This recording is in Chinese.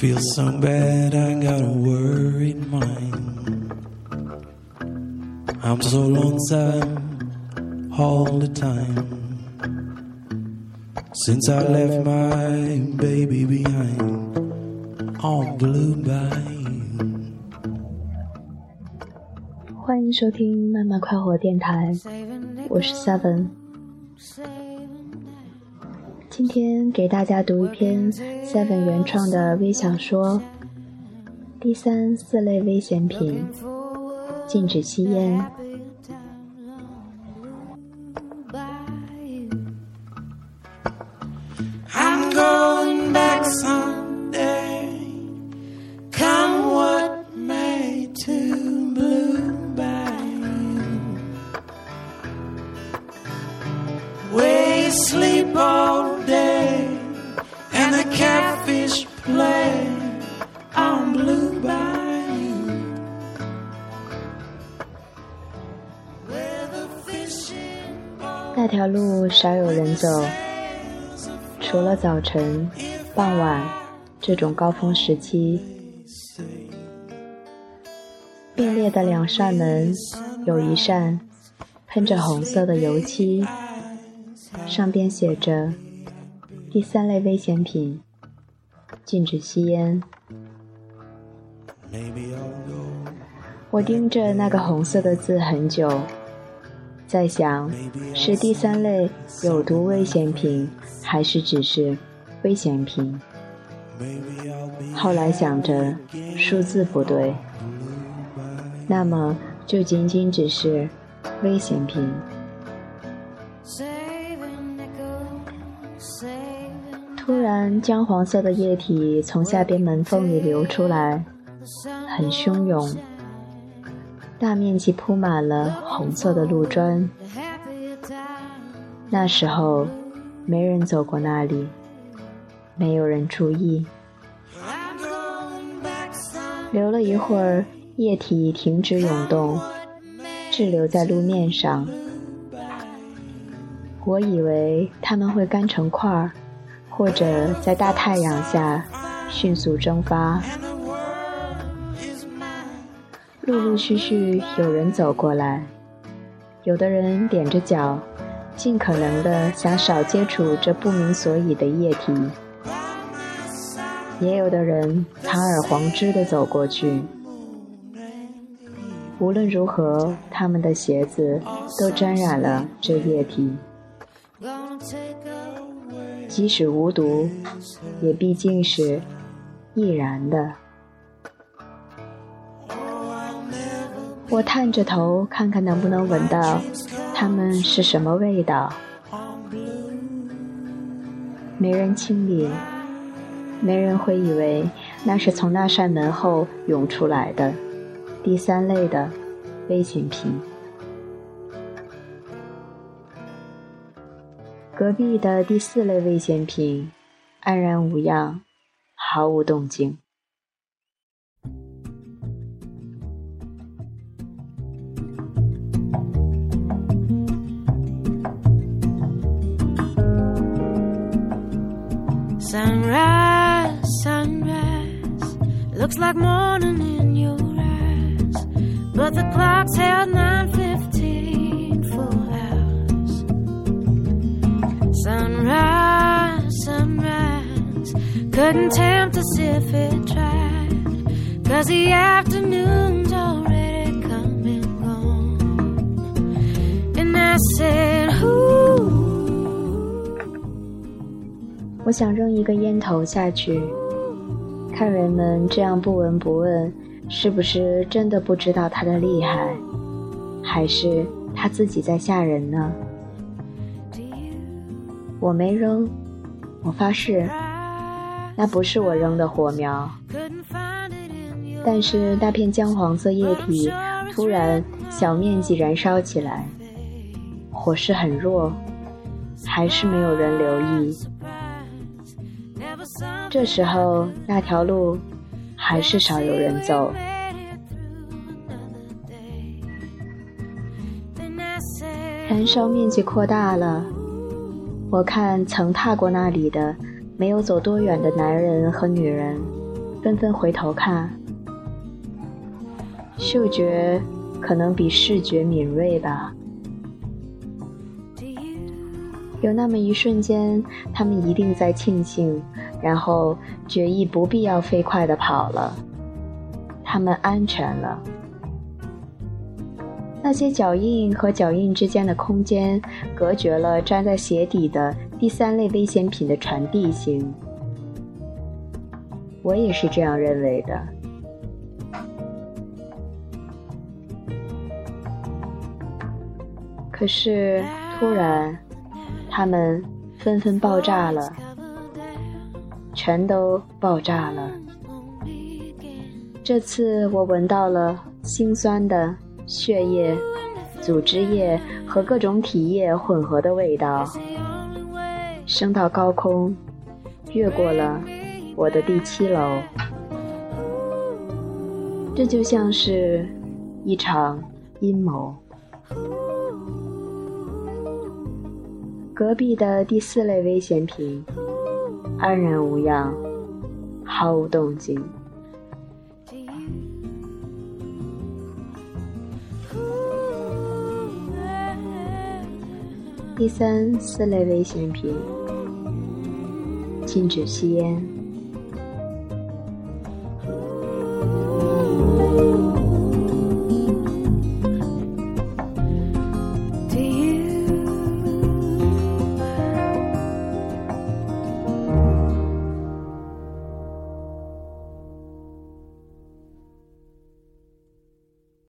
Feel so bad, I got a worried mind. I'm so lonesome all the time. Since I left my baby behind on blue line. 欢迎收听慢慢快活电台，我是 Seven。 今天给大家读一篇 Seven 原创的微小说《第三四类危险品：禁止吸烟》。Sleep all day and the catfish play on Blue Bayou. Where the fishing 那条路少有人走，除了早晨、傍晚这种高峰时期。并列的两扇门，有一扇喷着红色的油漆，上边写着“第三类危险品，禁止吸烟”。我盯着那个红色的字很久，在想是第三类有毒危险品，还是只是危险品。后来想着数字不对，那么就仅仅只是危险品。然，姜黄色的液体从下边门缝里流出来，很汹涌，大面积铺满了红色的路砖。那时候，没人走过那里，没有人注意。留了一会儿，液体停止涌动，滞留在路面上。我以为它们会干成块儿，或者在大太阳下迅速蒸发。陆陆续续有人走过来，有的人踮着脚，尽可能的想少接触这不明所以的液体。也有的人堂而皇之的走过去。无论如何，他们的鞋子都沾染了这液体。即使无毒，也毕竟是易燃的。我探着头看看能不能闻到它们是什么味道。没人清理。没人会以为那是从那扇门后涌出来的第三类的危险品。隔壁的第四类危险品安然无恙，毫无动静。Sunrise, sunrise, looks like morning in your eyes, but the clock's held 9:15 Sunrise, sunrise, couldn't tempt us if it tried, 'cause the afternoon's already come and gone. And I said, Ooh. 我想扔一个烟头下去，看人们这样不闻不问，是不是真的不知道他的厉害，还是他自己在吓人呢？我没扔，我发誓，那不是我扔的火苗。但是那片姜黄色液体突然小面积燃烧起来，火势很弱，还是没有人留意。这时候，那条路还是少有人走。燃烧面积扩大了，我看曾踏过那里的，没有走多远的男人和女人，纷纷回头看。嗅觉可能比视觉敏锐吧。有那么一瞬间，他们一定在庆幸，然后决意不必要飞快的跑了。他们安全了。那些脚印和脚印之间的空间，隔绝了粘在鞋底的第三类危险品的传递性。我也是这样认为的。可是，突然。它们纷纷爆炸了，全都爆炸了。这次我闻到了辛酸的血液、组织液和各种体液混合的味道，升到高空，越过了我的第七楼。这就像是一场阴谋。隔壁的第四类危险品安然无恙，毫无动静。第三四类危险品禁止吸烟。